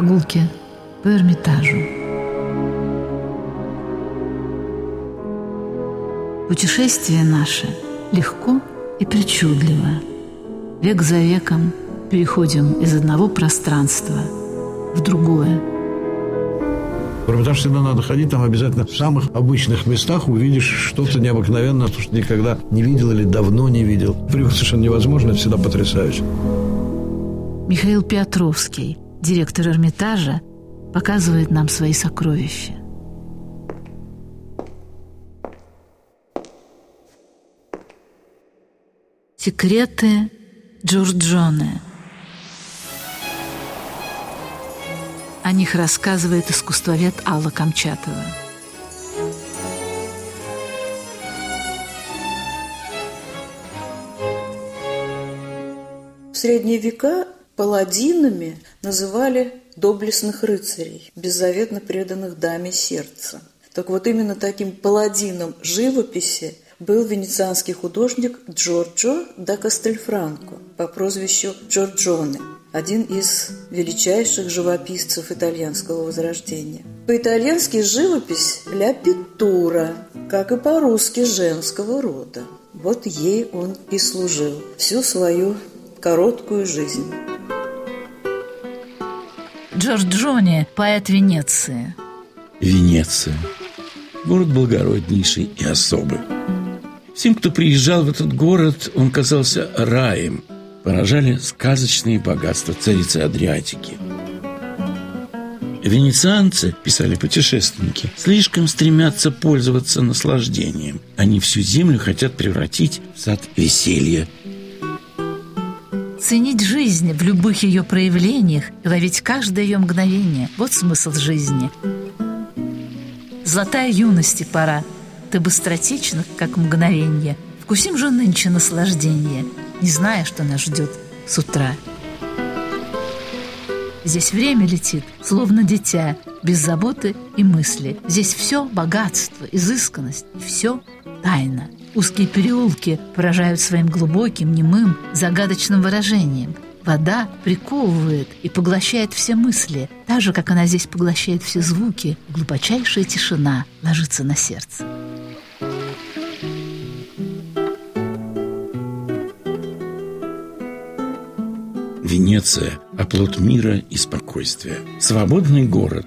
Прогулки по Эрмитажу. Путешествие наше легко и причудливо. Век за веком переходим из одного пространства в другое. В Эрмитаж всегда надо ходить, там обязательно в самых обычных местах увидишь что-то необыкновенное, то, что никогда не видел или давно не видел. Привык совершенно невозможно, это всегда потрясающе. Михаил Петровский, директор Эрмитажа, показывает нам свои сокровища. Секреты Джорджоне. О них рассказывает искусствовед Алла Камчатова. В средние века паладинами называли доблестных рыцарей, беззаветно преданных даме сердца. Так вот именно таким паладином живописи был венецианский художник Джорджо да Кастельфранко по прозвищу Джорджоне, один из величайших живописцев итальянского возрождения. По-итальянски живопись «ля питтура», как и по-русски женского рода. Вот ей он и служил всю свою короткую жизнь. Джорджоне, поэт Венеции. Венеция. Город благороднейший и особый. Всем, кто приезжал в этот город, он казался раем. Поражали сказочные богатства царицы Адриатики. Венецианцы, писали путешественники, слишком стремятся пользоваться наслаждением. Они всю землю хотят превратить в сад веселья. Ценить жизнь в любых ее проявлениях ловить каждое ее мгновение – вот смысл жизни. Золотая юности пора – ты быстротечна, как мгновенье. Вкусим же нынче наслаждение, не зная, что нас ждет с утра. Здесь время летит, словно дитя, без заботы и мысли. Здесь все богатство, изысканность, все тайна. Узкие переулки поражают своим глубоким, немым, загадочным выражением. Вода приковывает и поглощает все мысли, так же, как она здесь поглощает все звуки. Глубочайшая тишина ложится на сердце. Венеция – оплот мира и спокойствия. Свободный город.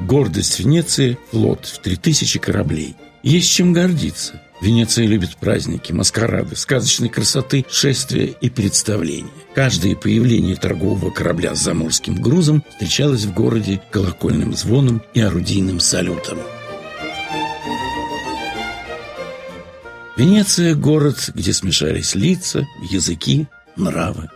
Гордость Венеции – флот в 3000 кораблей. Есть чем гордиться. Венеция любит праздники, маскарады, сказочной красоты, шествия и представления. Каждое появление торгового корабля с заморским грузом встречалось в городе колокольным звоном и орудийным салютом. Венеция – город, где смешались лица, языки, нравы.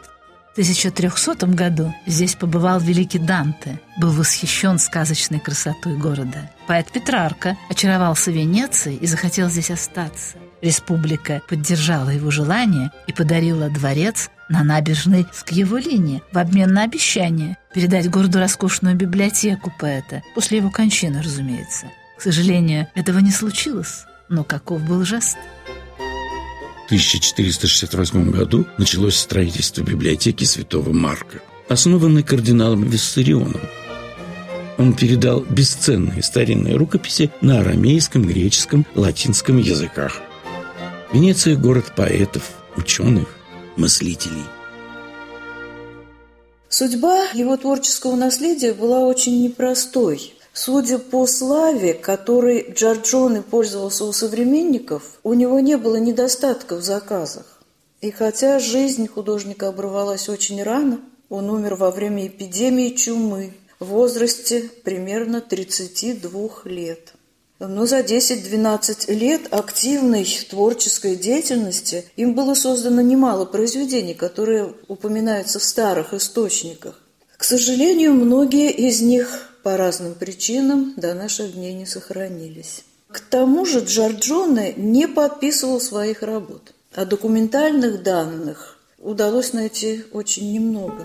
1300 году здесь побывал великий Данте, был восхищен сказочной красотой города. Поэт Петрарка очаровался Венецией и захотел здесь остаться. Республика поддержала его желание и подарила дворец на набережной Скьяволине в обмен на обещание передать городу роскошную библиотеку поэта, после его кончины, разумеется. К сожалению, этого не случилось, но каков был жест – 1468 году началось строительство библиотеки святого Марка, основанной кардиналом Виссарионом. Он передал бесценные старинные рукописи на арамейском, греческом, латинском языках. Венеция – город поэтов, ученых, мыслителей. Судьба его творческого наследия была очень непростой – Судя по славе, которой Джорджоне пользовался у современников, у него не было недостатков в заказах. И хотя жизнь художника оборвалась очень рано, он умер во время эпидемии чумы в возрасте примерно 32 лет. Но за 10-12 лет активной творческой деятельности им было создано немало произведений, которые упоминаются в старых источниках. К сожалению, многие из них по разным причинам до наших дней не сохранились. К тому же Джорджоне не подписывал своих работ, а документальных данных удалось найти очень немного.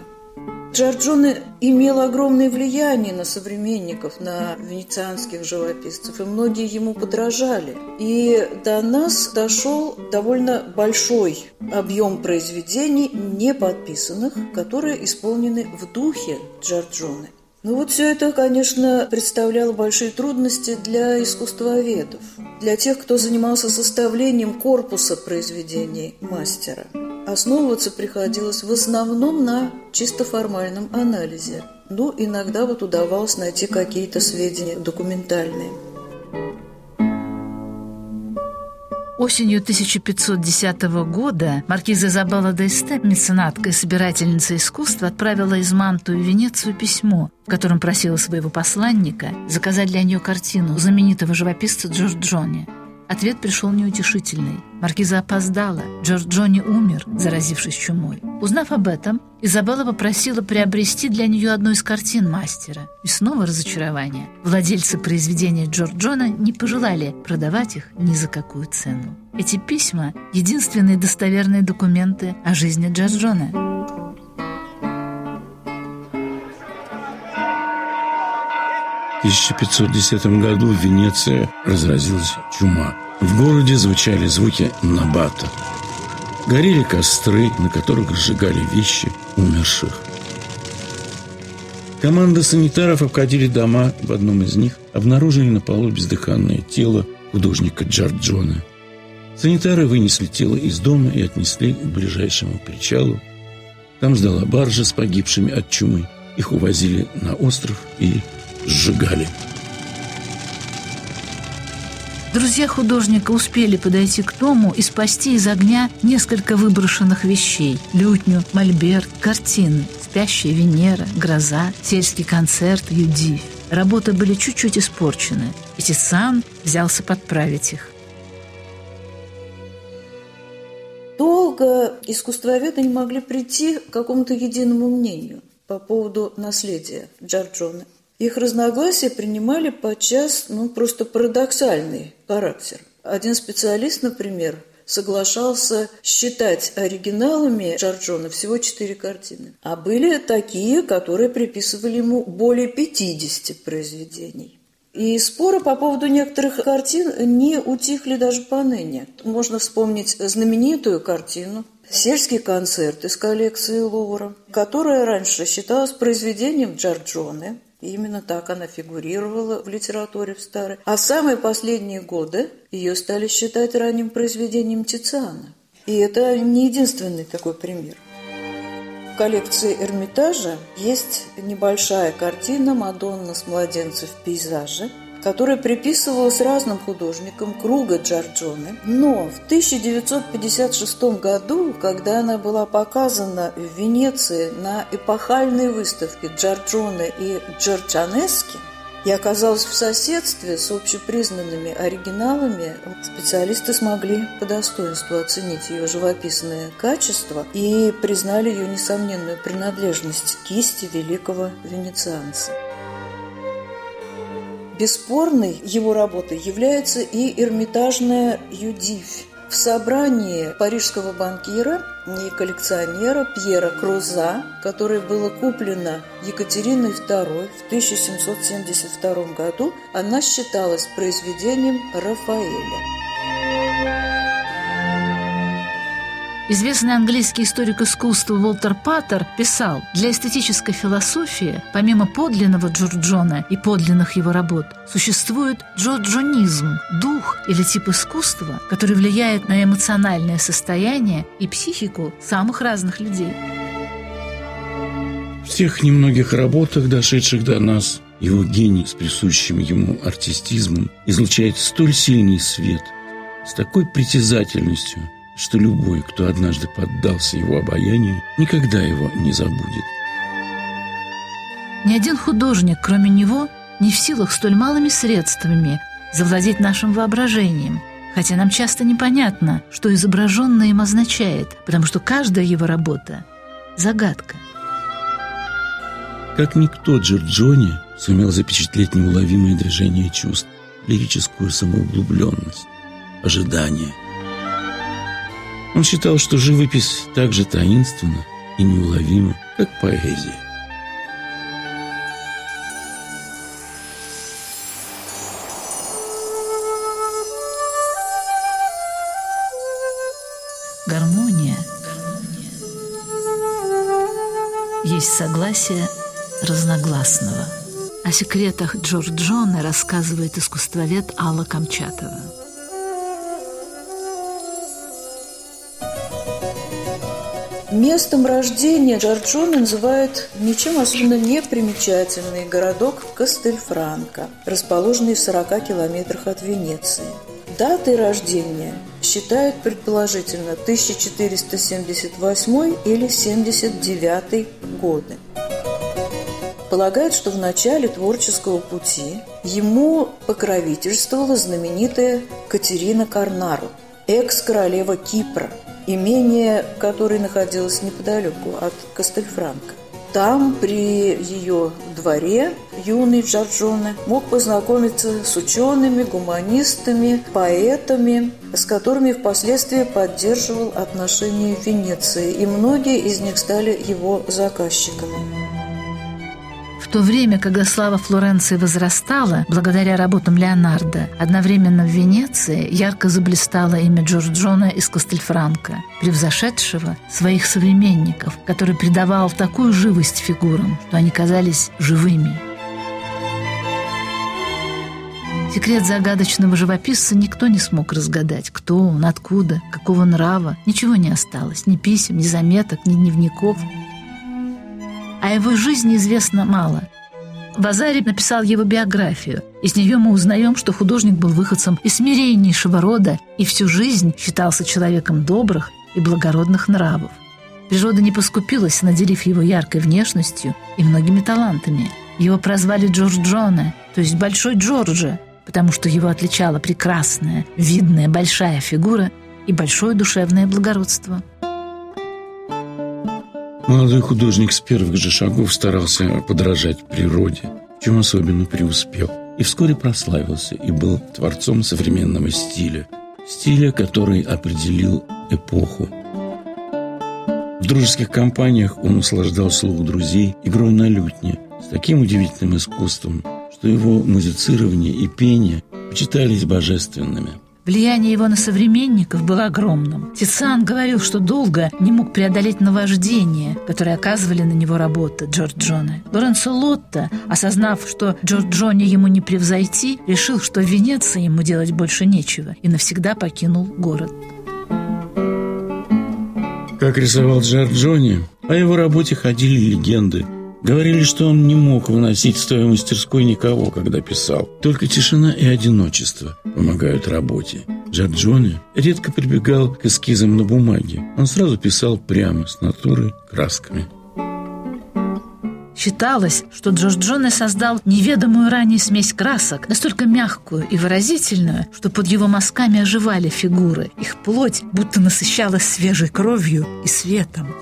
Джорджоне имел огромное влияние на современников, на венецианских живописцев, и многие ему подражали. И до нас дошел довольно большой объем произведений, не подписанных, которые исполнены в духе Джорджоне. Ну вот все это, конечно, представляло большие трудности для искусствоведов, для тех, кто занимался составлением корпуса произведений мастера. Основываться приходилось в основном на чисто формальном анализе. Ну, иногда вот удавалось найти какие-то сведения документальные. Осенью 1510 года маркиза Изабелла де меценатка и собирательница искусства, отправила из Манту в Венецию письмо, в котором просила своего посланника заказать для нее картину знаменитого живописца Джорджони – Ответ пришел неутешительный. Маркиза опоздала. Джордж Джонни умер, заразившись чумой. Узнав об этом, Изабелла попросила приобрести для нее одну из картин мастера. И снова разочарование. Владельцы произведения Джордж Джона не пожелали продавать их ни за какую цену. Эти письма — единственные достоверные документы о жизни Джордж 1510 году в Венеции разразилась чума. В городе звучали звуки набата. Горели костры, на которых сжигали вещи умерших. Команда санитаров обходили дома. В одном из них обнаружили на полу бездыханное тело художника Джорджона. Санитары вынесли тело из дома и отнесли к ближайшему причалу. Там ждала баржа с погибшими от чумы. Их увозили на остров и сжигали. Друзья художника успели подойти к дому и спасти из огня несколько выброшенных вещей – лютню, мольберт, картины, спящая Венера, гроза, сельский концерт, Юдивь. Работы были чуть-чуть испорчены, и Тисан взялся подправить их. Долго искусствоведы не могли прийти к какому-то единому мнению по поводу наследия Джорджоне. Их разногласия принимали подчас ну, просто парадоксальный характер. Один специалист, например, соглашался считать оригиналами Джорджона всего четыре картины. А были такие, которые приписывали ему более 50 произведений. И споры по поводу некоторых картин не утихли даже поныне. Можно вспомнить знаменитую картину «Сельский концерт» из коллекции Лувра, которая раньше считалась произведением Джорджоне, именно так она фигурировала в литературе в старой. А самые последние годы ее стали считать ранним произведением Тициана. И это не единственный такой пример. В коллекции Эрмитажа есть небольшая картина «Мадонна с младенцем в пейзаже», которая приписывалась разным художникам круга Джорджоне. Но в 1956 году, когда она была показана в Венеции на эпохальной выставке Джорджоне и Джорджанески, и оказалась в соседстве с общепризнанными оригиналами, специалисты смогли по достоинству оценить ее живописное качество и признали ее несомненную принадлежность кисти великого венецианца. Бесспорной его работой является и Эрмитажная Юдивь. В собрании парижского банкира и коллекционера Пьера Круза, которое было куплено Екатериной II в 1772 году, она считалась произведением Рафаэля. Известный английский историк искусства Уолтер Паттер писал, для эстетической философии, помимо подлинного Джорджона и подлинных его работ, существует джорджонизм, дух или тип искусства, который влияет на эмоциональное состояние и психику самых разных людей. В тех немногих работах, дошедших до нас, его гений с присущим ему артистизмом излучает столь сильный свет, с такой притязательностью – что любой, кто однажды поддался его обаянию, никогда его не забудет. Ни один художник, кроме него, не в силах столь малыми средствами завладеть нашим воображением, хотя нам часто непонятно, что изображенное им означает, потому что каждая его работа — загадка. Как никто Джорджони сумел запечатлеть неуловимые движения чувств, лирическую самоуглубленность, ожидание — он считал, что живопись так же таинственна и неуловима, как поэзия. Гармония есть согласие разногласного. О секретах Джорджона рассказывает искусствовед Алла Камчатова. Местом рождения Джорджона называют ничем особенно не примечательный городок Кастельфранко, расположенный в 40 километрах от Венеции. Датой рождения считают предположительно 1478 или 79 годы. Полагают, что в начале творческого пути ему покровительствовала знаменитая Катерина Карнару, экс-королева Кипра – имение, которое находилось неподалеку от Кастельфранка. Там, при ее дворе, юный Джорджоне мог познакомиться с учеными, гуманистами, поэтами, с которыми впоследствии поддерживал отношения в Венеции, и многие из них стали его заказчиками то время, когда слава Флоренции возрастала, благодаря работам Леонардо, одновременно в Венеции ярко заблистало имя Джорджона из Кастельфранко, превзошедшего своих современников, который придавал такую живость фигурам, что они казались живыми. Секрет загадочного живописца никто не смог разгадать. Кто он, откуда, какого нрава. Ничего не осталось. Ни писем, ни заметок, ни дневников – о его жизни известно мало. Вазари написал его биографию. Из нее мы узнаем, что художник был выходцем из смиреннейшего рода и всю жизнь считался человеком добрых и благородных нравов. Природа не поскупилась, наделив его яркой внешностью и многими талантами. Его прозвали Джордж Джона, то есть Большой Джорджа, потому что его отличала прекрасная, видная, большая фигура и большое душевное благородство – Молодой художник с первых же шагов старался подражать природе, в чем особенно преуспел. И вскоре прославился и был творцом современного стиля. Стиля, который определил эпоху. В дружеских компаниях он услаждал слух друзей игрой на лютне с таким удивительным искусством, что его музицирование и пение почитались божественными – Влияние его на современников было огромным. Тициан говорил, что долго не мог преодолеть наваждение, которое оказывали на него работы Джорджоне. Лоренцо Лотто, осознав, что Джорджоне ему не превзойти, решил, что в Венеции ему делать больше нечего, и навсегда покинул город. Как рисовал Джорджоне, о его работе ходили легенды – Говорили, что он не мог выносить в своей мастерской никого, когда писал. Только тишина и одиночество помогают работе. Джорджоне редко прибегал к эскизам на бумаге. Он сразу писал прямо, с натуры, красками. Считалось, что Джордж Джоне создал неведомую ранее смесь красок, настолько мягкую и выразительную, что под его мазками оживали фигуры. Их плоть будто насыщалась свежей кровью и светом.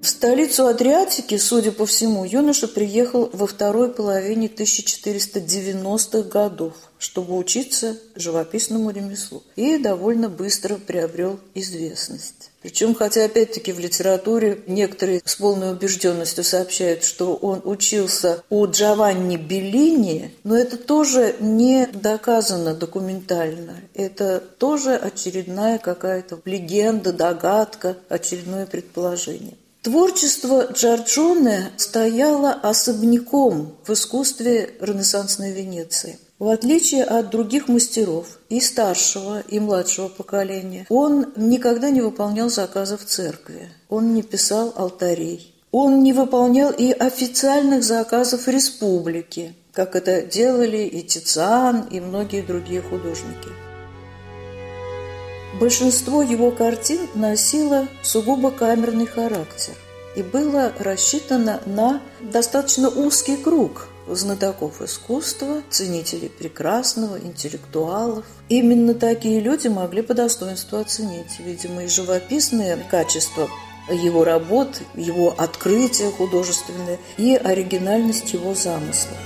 В столицу Адриатики, судя по всему, юноша приехал во второй половине 1490-х годов, чтобы учиться живописному ремеслу, и довольно быстро приобрел известность. Причем, хотя опять-таки в литературе некоторые с полной убежденностью сообщают, что он учился у Джованни Беллини, но это тоже не доказано документально. Это тоже очередная какая-то легенда, догадка, очередное предположение. Творчество Джорджоне стояло особняком в искусстве ренессансной Венеции. В отличие от других мастеров и старшего, и младшего поколения, он никогда не выполнял заказов церкви, он не писал алтарей, он не выполнял и официальных заказов республики, как это делали и Тициан, и многие другие художники. Большинство его картин носило сугубо камерный характер и было рассчитано на достаточно узкий круг знатоков искусства, ценителей прекрасного, интеллектуалов. Именно такие люди могли по достоинству оценить, видимо, и живописные качества его работ, его открытия художественные и оригинальность его замыслов.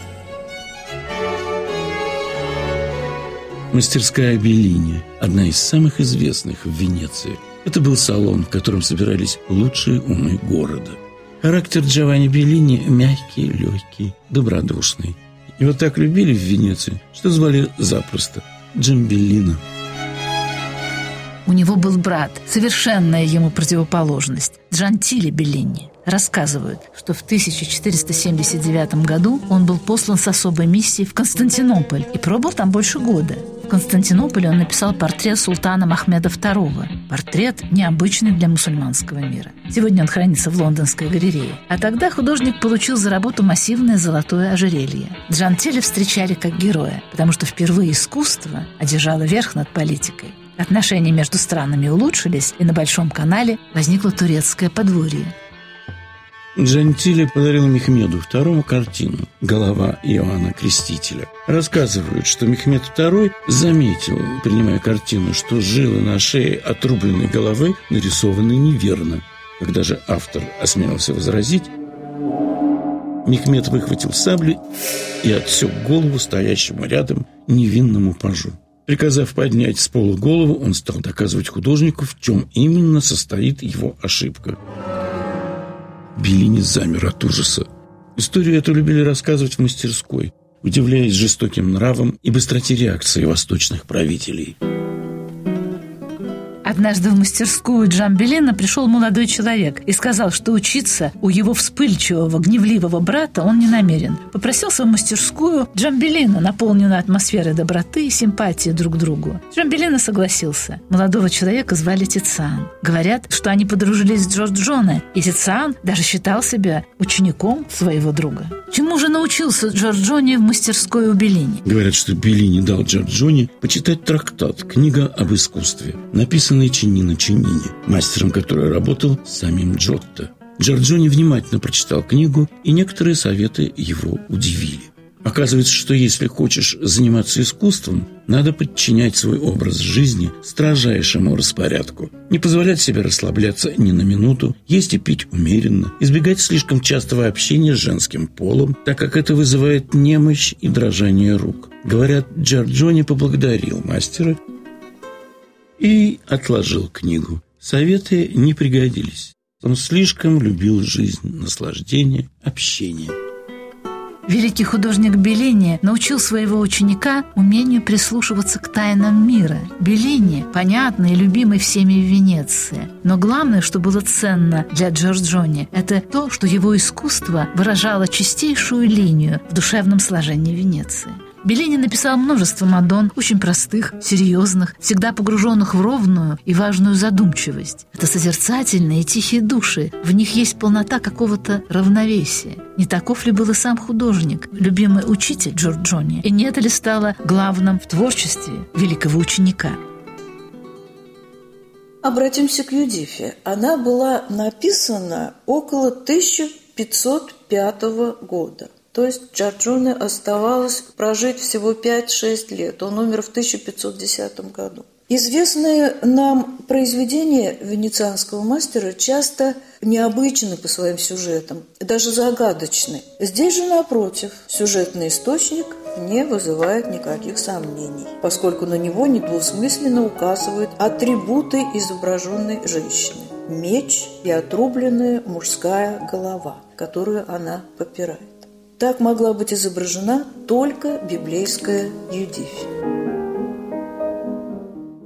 Мастерская Беллини, одна из самых известных в Венеции. Это был салон, в котором собирались лучшие умы города. Характер Джованни Беллини мягкий, легкий, добродушный. Его так любили в Венеции, что звали запросто Джамбеллино. У него был брат, совершенная ему противоположность, Джантили Беллини. Рассказывают, что в 1479 году он был послан с особой миссией в Константинополь и пробыл там больше года. В Константинополе он написал портрет султана Махмеда II. Портрет необычный для мусульманского мира. Сегодня он хранится в лондонской галерее. А тогда художник получил за работу массивное золотое ожерелье. Джантили встречали как героя, потому что впервые искусство одержало верх над политикой. Отношения между странами улучшились, и на Большом канале возникло турецкое подворье. Джантили подарил Мехмеду II картину «Голова Иоанна Крестителя». Рассказывают, что Мехмед II заметил, принимая картину, что жилы на шее отрубленной головы нарисованы неверно. Когда же автор осмелился возразить, Мехмед выхватил сабли и отсек голову стоящему рядом невинному пажу. Приказав поднять с пола голову, он стал доказывать художнику, в чем именно состоит его ошибка. Беллини замер от ужаса. Историю эту любили рассказывать в мастерской, удивляясь жестоким нравам и быстроте реакции восточных правителей – Однажды в мастерскую Джамбелина пришел молодой человек и сказал, что учиться у его вспыльчивого, гневливого брата он не намерен. Попросился в мастерскую Джамбелина, наполненную атмосферой доброты и симпатии друг к другу. Джамбелина согласился. Молодого человека звали Тициан. Говорят, что они подружились с Джорджоне, и Тициан даже считал себя учеником своего друга. Чему же научился Джорджоне в мастерской у Беллини? Говорят, что Беллини дал Джорджоне почитать трактат «Книга об искусстве», написанный написанный Чинино Чинини, мастером которой работал самим Джотто. Джорджони внимательно прочитал книгу, и некоторые советы его удивили. Оказывается, что если хочешь заниматься искусством, надо подчинять свой образ жизни строжайшему распорядку, не позволять себе расслабляться ни на минуту, есть и пить умеренно, избегать слишком частого общения с женским полом, так как это вызывает немощь и дрожание рук. Говорят, Джорджони поблагодарил мастера и отложил книгу. Советы не пригодились. Он слишком любил жизнь, наслаждение, общение. Великий художник Беллини научил своего ученика умению прислушиваться к тайнам мира. Беллини – понятный и любимый всеми в Венеции. Но главное, что было ценно для Джорджони, это то, что его искусство выражало чистейшую линию в душевном сложении Венеции. Беллини написал множество мадон, очень простых, серьезных, всегда погруженных в ровную и важную задумчивость. Это созерцательные и тихие души. В них есть полнота какого-то равновесия. Не таков ли был и сам художник, любимый учитель Джорджони? И не это ли стало главным в творчестве великого ученика? Обратимся к Юдифе. Она была написана около 1505 года. То есть Джорджоне оставалось прожить всего 5-6 лет. Он умер в 1510 году. Известные нам произведения венецианского мастера часто необычны по своим сюжетам, даже загадочны. Здесь же, напротив, сюжетный источник не вызывает никаких сомнений, поскольку на него недвусмысленно указывают атрибуты изображенной женщины – меч и отрубленная мужская голова, которую она попирает. Так могла быть изображена только библейская Юдифь.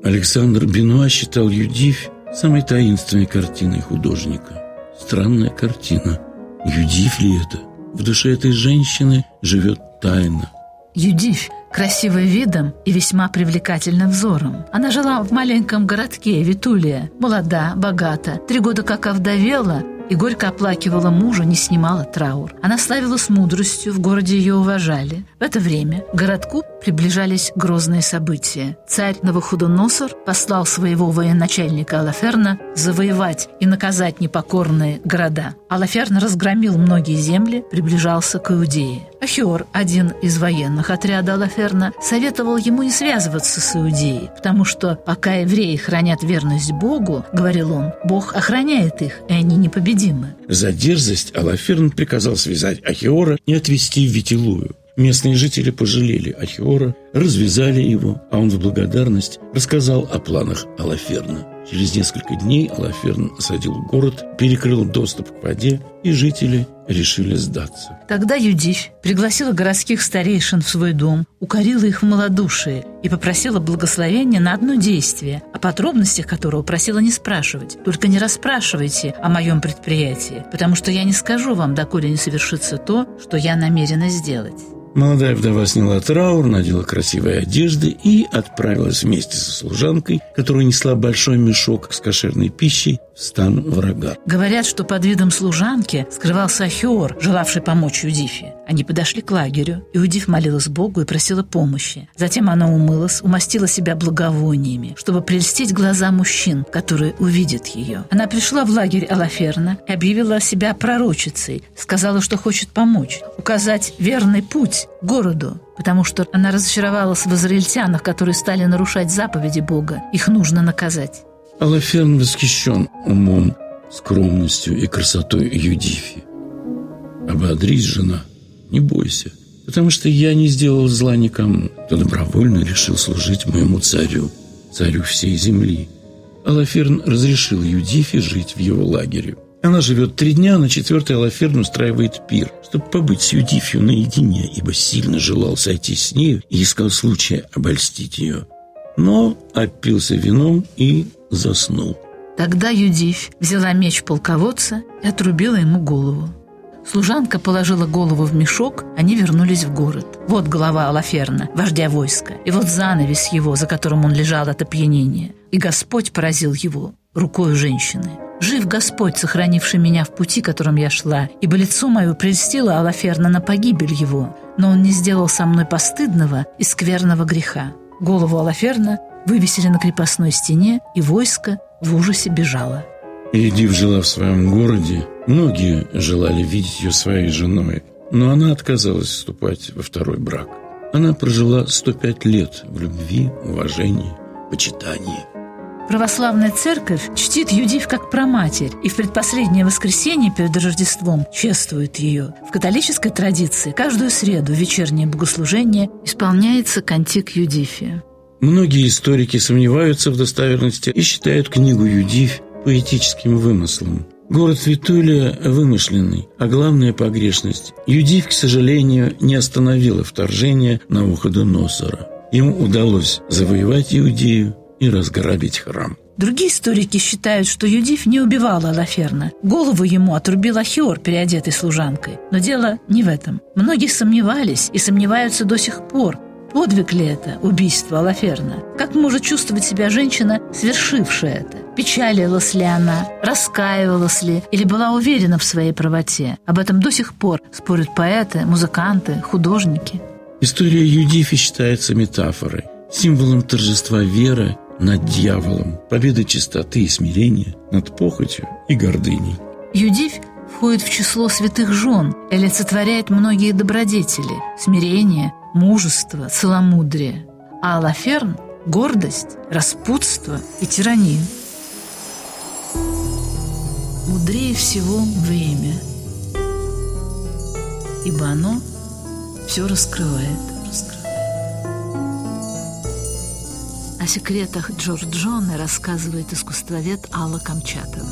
Александр Бенуа считал Юдифь самой таинственной картиной художника. Странная картина. Юдифь ли это? В душе этой женщины живет тайна. Юдифь красивая видом и весьма привлекательным взором. Она жила в маленьком городке Витулия, молода, богата, три года как овдовела и горько оплакивала мужа, не снимала траур. Она славилась мудростью, в городе ее уважали. В это время городку приближались грозные события. Царь Новохудоносор послал своего военачальника Алаферна завоевать и наказать непокорные города. Алаферн разгромил многие земли, приближался к Иудее. Ахиор, один из военных отряда Алаферна, советовал ему не связываться с Иудеей, потому что пока евреи хранят верность Богу, говорил он, Бог охраняет их, и они непобедимы. За дерзость Алаферн приказал связать Ахиора и отвезти в Витилую. Местные жители пожалели Ахиора, развязали его, а он в благодарность рассказал о планах Алаферна. Через несколько дней Алаферн осадил город, перекрыл доступ к воде, и жители решили сдаться. Тогда Юдифь пригласила городских старейшин в свой дом, укорила их в малодушие и попросила благословения на одно действие, о подробностях которого просила не спрашивать. Только не расспрашивайте о моем предприятии, потому что я не скажу вам, доколе не совершится то, что я намерена сделать. Молодая вдова сняла траур, надела красивые одежды и отправилась вместе со служанкой, которая несла большой мешок с кошерной пищей, в стан врага. Говорят, что под видом служанки скрывался Ахиор, желавший помочь Юдифе. Они подошли к лагерю, и Юдиф молилась Богу и просила помощи. Затем она умылась, умастила себя благовониями, чтобы прельстить глаза мужчин, которые увидят ее. Она пришла в лагерь Алаферна и объявила себя пророчицей, сказала, что хочет помочь, указать верный путь городу, потому что она разочаровалась в израильтянах, которые стали нарушать заповеди Бога. Их нужно наказать. Алаферн восхищен умом, скромностью и красотой Юдифи. Ободрись, жена, не бойся, потому что я не сделал зла никому, кто добровольно решил служить моему царю, царю всей земли. Алаферн разрешил Юдифе жить в его лагере. Она живет три дня, на четвертый Алаферн устраивает пир, чтобы побыть с Юдифью наедине, ибо сильно желал сойти с нею и искал случая обольстить ее. Но опился вином и заснул. Тогда Юдифь взяла меч полководца и отрубила ему голову. Служанка положила голову в мешок, они вернулись в город. Вот голова Алаферна, вождя войска, и вот занавес его, за которым он лежал от опьянения. И Господь поразил его рукой женщины. Жив Господь, сохранивший меня в пути, которым я шла, ибо лицо мое прельстило Алаферна на погибель его, но он не сделал со мной постыдного и скверного греха. Голову Алаферна вывесили на крепостной стене, и войско в ужасе бежало. Едив жила в своем городе. Многие желали видеть ее своей женой, но она отказалась вступать во второй брак. Она прожила 105 лет в любви, уважении, почитании. Православная церковь чтит Юдив как проматерь и в предпоследнее воскресенье перед Рождеством чествует ее. В католической традиции каждую среду вечернее богослужение исполняется кантик Юдифия. Многие историки сомневаются в достоверности и считают книгу Юдив поэтическим вымыслом. Город Витулия вымышленный, а главная погрешность. Юдив, к сожалению, не остановила вторжение на уходу Носора. Ему удалось завоевать Иудею и разграбить храм. Другие историки считают, что Юдив не убивала Лаферна. Голову ему отрубил Ахиор, переодетый служанкой. Но дело не в этом. Многие сомневались и сомневаются до сих пор, Подвиг ли это убийство Алаферна? Как может чувствовать себя женщина, свершившая это? Печалилась ли она? Раскаивалась ли? Или была уверена в своей правоте? Об этом до сих пор спорят поэты, музыканты, художники. История Юдифи считается метафорой, символом торжества веры над дьяволом, победы чистоты и смирения над похотью и гордыней. Юдивь входит в число святых жен и олицетворяет многие добродетели – смирение, мужество, целомудрие, а Алаферн – гордость, распутство и тиранию. Мудрее всего время, ибо оно все раскрывает. О секретах Джорджоне рассказывает искусствовед Алла Камчатова.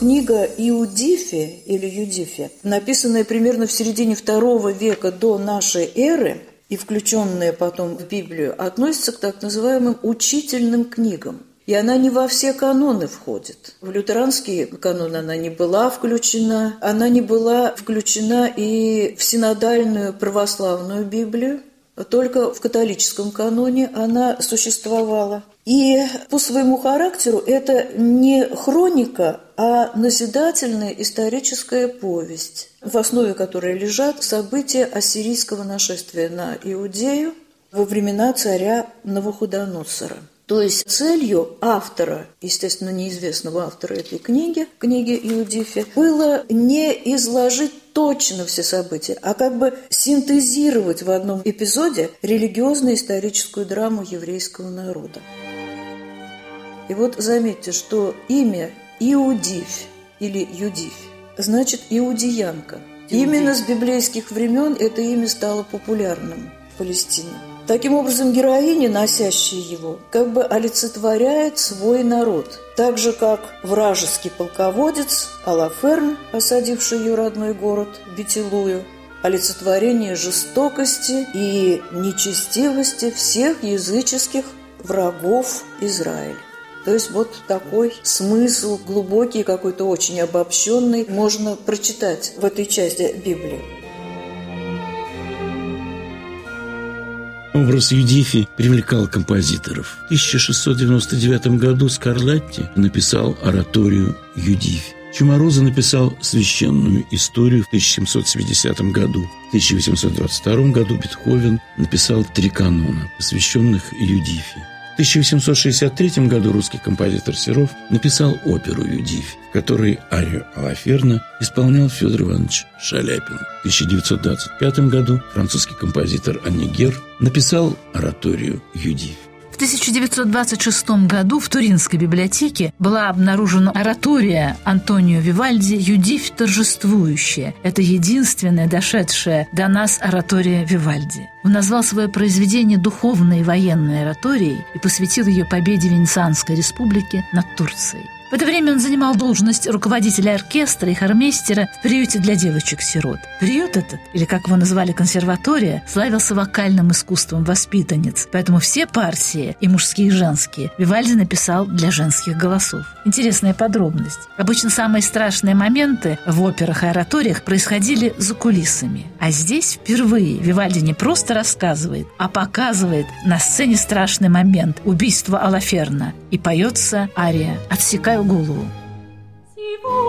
Книга Иудифи или Юдифи, написанная примерно в середине второго века до нашей эры и включенная потом в Библию, относится к так называемым учительным книгам. И она не во все каноны входит. В лютеранские каноны она не была включена. Она не была включена и в синодальную православную Библию. Только в католическом каноне она существовала. И по своему характеру это не хроника, а назидательная историческая повесть, в основе которой лежат события ассирийского нашествия на Иудею во времена царя Навуходоносора. То есть целью автора, естественно, неизвестного автора этой книги, книги Иудифи, было не изложить точно все события, а как бы синтезировать в одном эпизоде религиозно-историческую драму еврейского народа. И вот заметьте, что имя Иудифь или Юдифь значит иудеянка. Именно с библейских времен это имя стало популярным в Палестине. Таким образом, героиня, носящая его, как бы олицетворяет свой народ. Так же, как вражеский полководец Алаферн, осадивший ее родной город Бетилую, олицетворение жестокости и нечестивости всех языческих врагов Израиля. То есть вот такой смысл глубокий, какой-то очень обобщенный можно прочитать в этой части Библии. Образ Юдифи привлекал композиторов. В 1699 году Скарлатти написал ораторию «Юдифи». Чумароза написал священную историю в 1770 году. В 1822 году Бетховен написал три канона, посвященных Юдифи. В 1863 году русский композитор Серов написал оперу «Юдивь», которой арию Алаферна исполнял Федор Иванович Шаляпин. В 1925 году французский композитор Аннигер написал ораторию «Юдивь». В 1926 году в Туринской библиотеке была обнаружена оратория Антонио Вивальди «Юдивь торжествующая». Это единственная дошедшая до нас оратория Вивальди. Он назвал свое произведение духовной военной ораторией и посвятил ее победе Венецианской республики над Турцией. В это время он занимал должность руководителя оркестра и хормейстера в приюте для девочек-сирот. Приют этот, или как его называли консерватория, славился вокальным искусством воспитанниц, поэтому все партии, и мужские, и женские, Вивальди написал для женских голосов. Интересная подробность. Обычно самые страшные моменты в операх и ораториях происходили за кулисами. А здесь впервые Вивальди не просто рассказывает, а показывает на сцене страшный момент – убийства Алаферна и поется ария «Отсекаю голову». Сегодня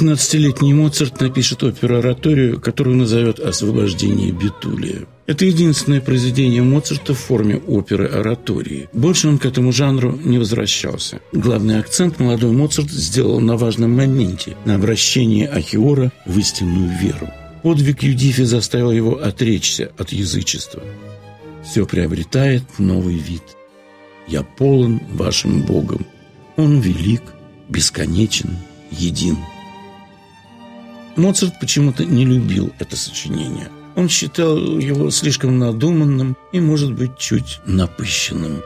15-летний Моцарт напишет оперу-ораторию, которую назовет «Освобождение Бетулия». Это единственное произведение Моцарта в форме оперы-оратории. Больше он к этому жанру не возвращался. Главный акцент молодой Моцарт сделал на важном моменте – на обращении Ахиора в истинную веру. Подвиг Юдифи заставил его отречься от язычества. «Все приобретает новый вид. Я полон вашим Богом. Он велик, бесконечен, един». Моцарт почему-то не любил это сочинение – он считал его слишком надуманным и, может быть, чуть напыщенным.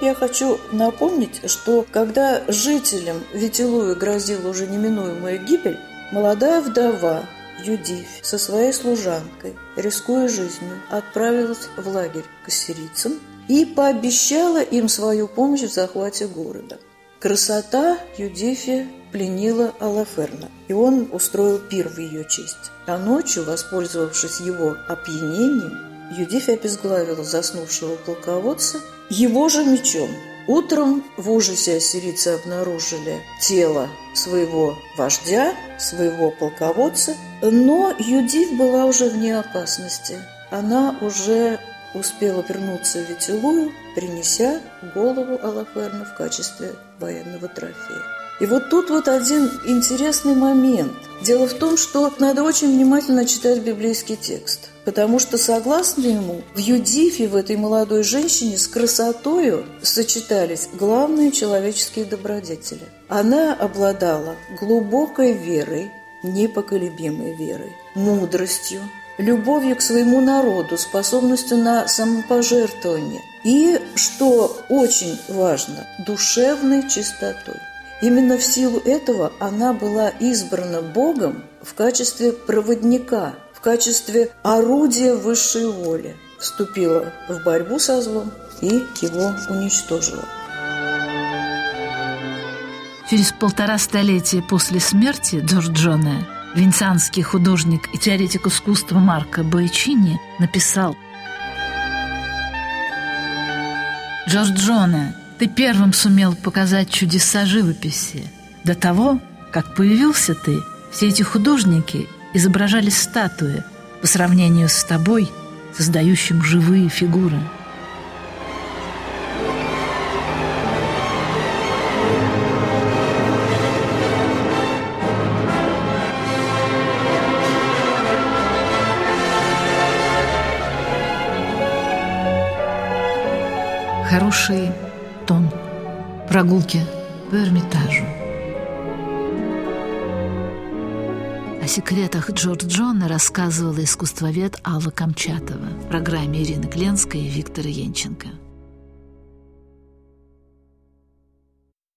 Я хочу напомнить, что когда жителям Ветилуя грозила уже неминуемая гибель, молодая вдова Юдивь со своей служанкой, рискуя жизнью, отправилась в лагерь к ассирийцам и пообещала им свою помощь в захвате города. Красота Юдифи пленила Алаферна, и он устроил пир в ее честь. А ночью, воспользовавшись его опьянением, Юдифь обезглавила заснувшего полководца его же мечом. Утром в ужасе ассирийцы обнаружили тело своего вождя, своего полководца, но Юдив была уже вне опасности. Она уже успела вернуться в Витилую, принеся голову Алаферна в качестве военного трофея. И вот тут вот один интересный момент. Дело в том, что надо очень внимательно читать библейский текст. Потому что, согласно ему, в Юдифе, в этой молодой женщине, с красотою сочетались главные человеческие добродетели. Она обладала глубокой верой, непоколебимой верой, мудростью, любовью к своему народу, способностью на самопожертвование и, что очень важно, душевной чистотой. Именно в силу этого она была избрана Богом в качестве проводника, в качестве орудия высшей воли, вступила в борьбу со злом и его уничтожила. Через полтора столетия после смерти Джорджоне венецианский художник и теоретик искусства Марко Боичини написал «Джорджоне, ты первым сумел показать чудеса живописи. До того, как появился ты, все эти художники изображали статуи по сравнению с тобой, создающим живые фигуры. Хорошие тон, прогулки по Эрмитажу. О секретах Джорджона рассказывала искусствовед Алла Камчатова в программе Ирины Кленской и Виктора Янченко.